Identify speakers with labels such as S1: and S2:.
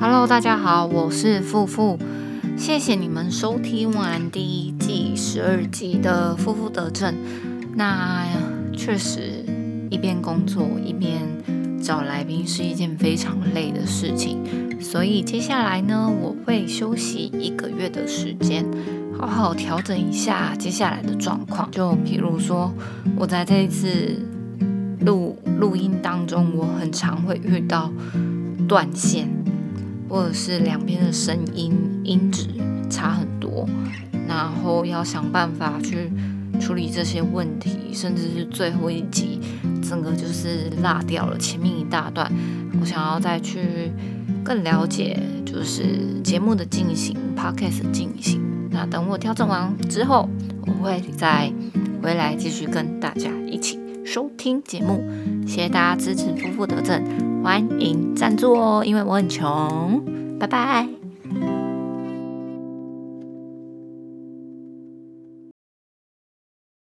S1: Hello，大家好，我是富富，谢谢你们收听完第一季十二集的《富富得正》。那确实一边工作一边找来宾是一件非常累的事情，所以接下来呢，我会休息一个月的时间，好好调整一下接下来的状况。就比如说，我在这一次录录音当中，我很常会遇到断线。或者是两边的声音音质差很多，然后要想办法去处理这些问题，甚至是最后一集整个就是落掉了前面一大段，我想要再去更了解就是节目的进行，podcast 进行。那等我调整完之后，我会再回来继续跟大家一起收听节目。谢谢大家支持夫妇得正。欢迎赞助哦，因为我很穷。拜拜。